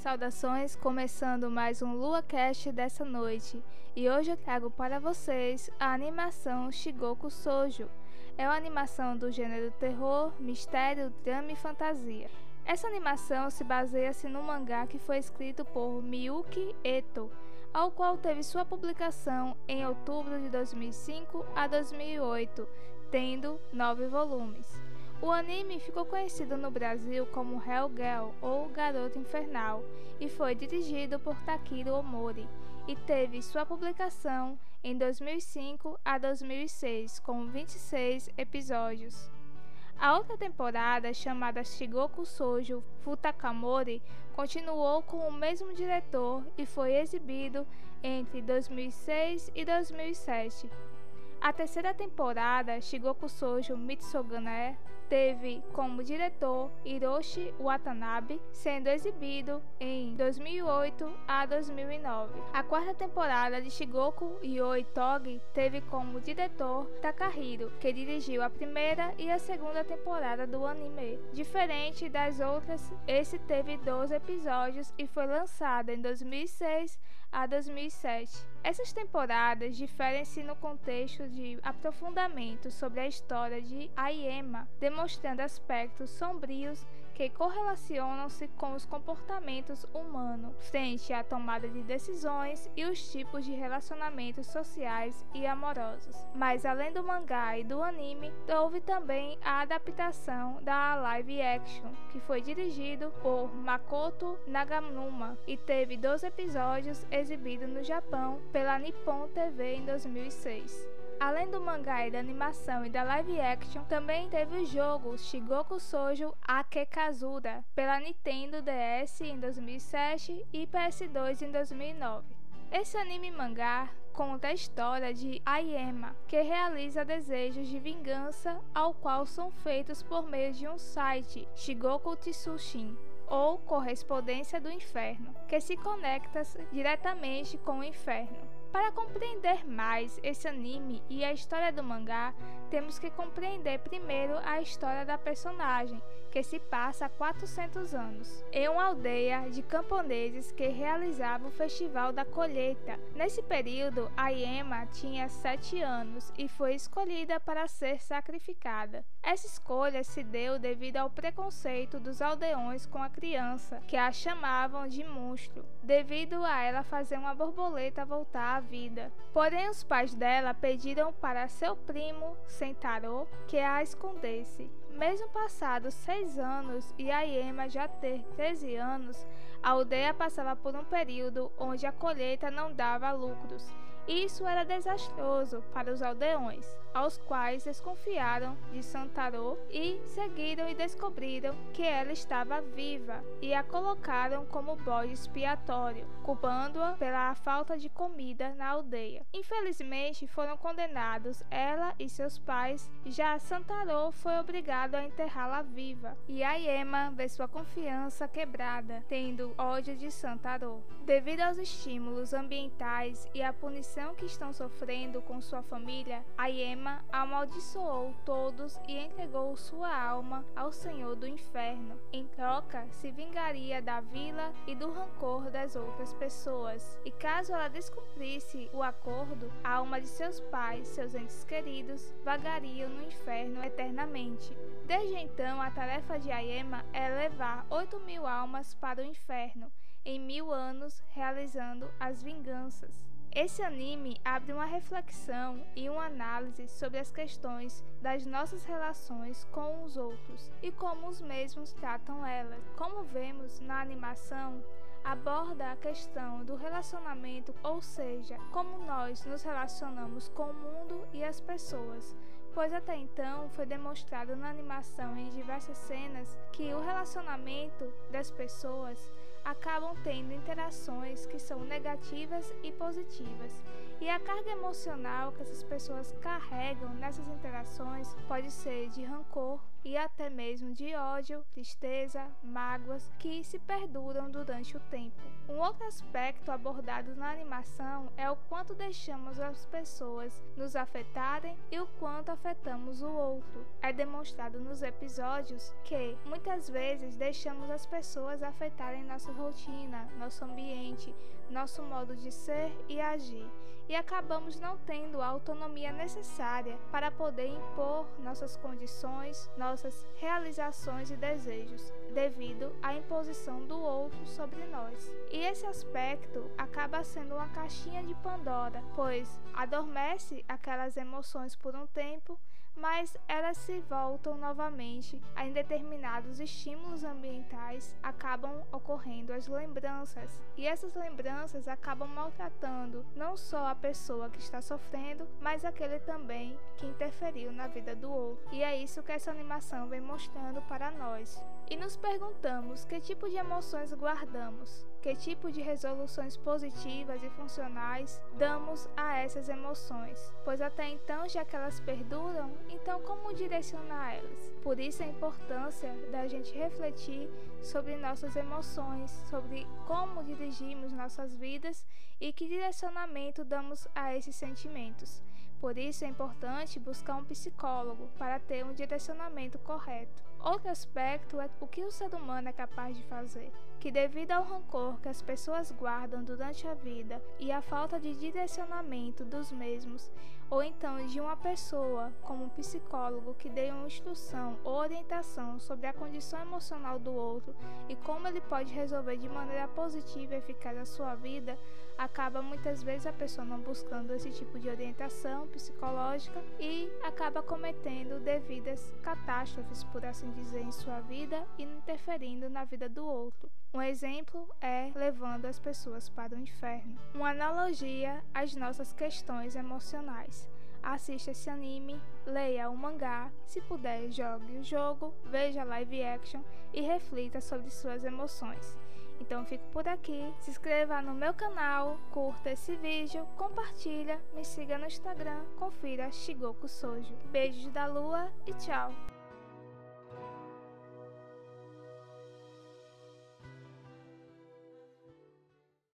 Saudações, começando mais um LuaCast dessa noite. E hoje eu trago para vocês a animação Shigoku Sojo. É uma animação do gênero terror, mistério, drama e fantasia. Essa animação se baseia-se no mangá que foi escrito por Miyuki Eto, ao qual teve sua publicação em outubro de 2005 a 2008, tendo nove volumes. O anime ficou conhecido no Brasil como Hellgirl ou Garota Infernal e foi dirigido por Takiro Omori e teve sua publicação em 2005 a 2006 com 26 episódios. A outra temporada, chamada Shigoku Sojo Futakamori, continuou com o mesmo diretor e foi exibido entre 2006 e 2007. A terceira temporada, Shigoku Sojo Mitsugane, teve como diretor Hiroshi Watanabe, sendo exibido em 2008 a 2009. A quarta temporada de Shigoku Yoi Togi teve como diretor Takahiro, que dirigiu a primeira e a segunda temporada do anime. Diferente das outras, esse teve 12 episódios e foi lançado em 2006 a 2007. Essas temporadas diferem-se no contexto de aprofundamento sobre a história de Aiema, demonstrando aspectos sombrios que correlacionam-se com os comportamentos humanos frente à tomada de decisões e os tipos de relacionamentos sociais e amorosos. Mas além do mangá e do anime, houve também a adaptação da live action, que foi dirigido por Makoto Naganuma e teve 12 episódios exibidos no Japão pela Nippon TV em 2006. Além do mangá e da animação e da live action, também teve o jogo Shigoku Sojo Akekazura pela Nintendo DS em 2007 e PS2 em 2009. Esse anime mangá conta a história de Aiema, que realiza desejos de vingança ao qual são feitos por meio de um site, Shigoku Tsushin, ou Correspondência do Inferno, que se conecta diretamente com o inferno. Para compreender mais esse anime e a história do mangá, temos que compreender primeiro a história da personagem, que se passa há 400 anos, em uma aldeia de camponeses que realizava o Festival da Colheita. Nesse período, a Yema tinha 7 anos e foi escolhida para ser sacrificada. Essa escolha se deu devido ao preconceito dos aldeões com a criança, que a chamavam de monstro, devido a ela fazer uma borboleta voltar vida. Porém, os pais dela pediram para seu primo Sentaro que a escondesse. Mesmo passados seis anos e a Yema já ter 13 anos, a aldeia passava por um período onde a colheita não dava lucros isso era desastroso para os aldeões, aos quais desconfiaram de Santarô e seguiram e descobriram que ela estava viva e a colocaram como bode expiatório, culpando-a pela falta de comida na aldeia. Infelizmente, foram condenados ela e seus pais, já Santarô foi obrigado a enterrá-la viva, e a Yema vê sua confiança quebrada, tendo ódio de Santarô. Devido aos estímulos ambientais e à punição que estão sofrendo com sua família, Aiema amaldiçoou todos e entregou sua alma ao Senhor do Inferno. Em troca, se vingaria da vila e do rancor das outras pessoas. E caso ela descumprisse o acordo, a alma de seus pais, seus entes queridos, vagariam no inferno eternamente. Desde então, a tarefa de Aiema é levar 8 mil almas para o inferno em mil anos, realizando as vinganças. Esse anime abre uma reflexão e uma análise sobre as questões das nossas relações com os outros e como os mesmos tratam elas. Como vemos na animação, aborda a questão do relacionamento, ou seja, como nós nos relacionamos com o mundo e as pessoas, pois até então foi demonstrado na animação em diversas cenas que o relacionamento das pessoas acabam tendo interações que são negativas e positivas. E a carga emocional que essas pessoas carregam nessas interações pode ser de rancor, e até mesmo de ódio, tristeza, mágoas que se perduram durante o tempo. Um outro aspecto abordado na animação é o quanto deixamos as pessoas nos afetarem e o quanto afetamos o outro. É demonstrado nos episódios que muitas vezes deixamos as pessoas afetarem nossa rotina, nosso ambiente, nosso modo de ser e agir, e acabamos não tendo a autonomia necessária para poder impor nossas condições, nossas realizações e desejos, devido à imposição do outro sobre nós. E esse aspecto acaba sendo uma caixinha de Pandora, pois adormece aquelas emoções por um tempo mas elas se voltam novamente em determinados estímulos ambientais, acabam ocorrendo as lembranças, e essas lembranças acabam maltratando não só a pessoa que está sofrendo, mas aquele também que interferiu na vida do outro. E é isso que essa animação vem mostrando para nós. E nos perguntamos que tipo de emoções guardamos, que tipo de resoluções positivas e funcionais damos a essas emoções, pois até então, já que elas perduram, então como direcionar elas? Por isso a importância da gente refletir sobre nossas emoções, sobre como dirigimos nossas vidas e que direcionamento damos a esses sentimentos. Por isso é importante buscar um psicólogo para ter um direcionamento correto. Outro aspecto é o que o ser humano é capaz de fazer, que devido ao rancor que as pessoas guardam durante a vida e à falta de direcionamento dos mesmos, ou então de uma pessoa, como um psicólogo, que dê uma instrução ou orientação sobre a condição emocional do outro e como ele pode resolver de maneira positiva e eficaz a sua vida, acaba muitas vezes a pessoa não buscando esse tipo de orientação psicológica e acaba cometendo devidas catástrofes, por assim dizer, em sua vida e interferindo na vida do outro. Um exemplo é levando as pessoas para o inferno. Uma analogia às nossas questões emocionais. Assista esse anime, leia o mangá, se puder, jogue o jogo, veja live action e reflita sobre suas emoções. Então fico por aqui, se inscreva no meu canal, curta esse vídeo, compartilha, me siga no Instagram, confira Shigoku Sojo. Beijos da lua e tchau!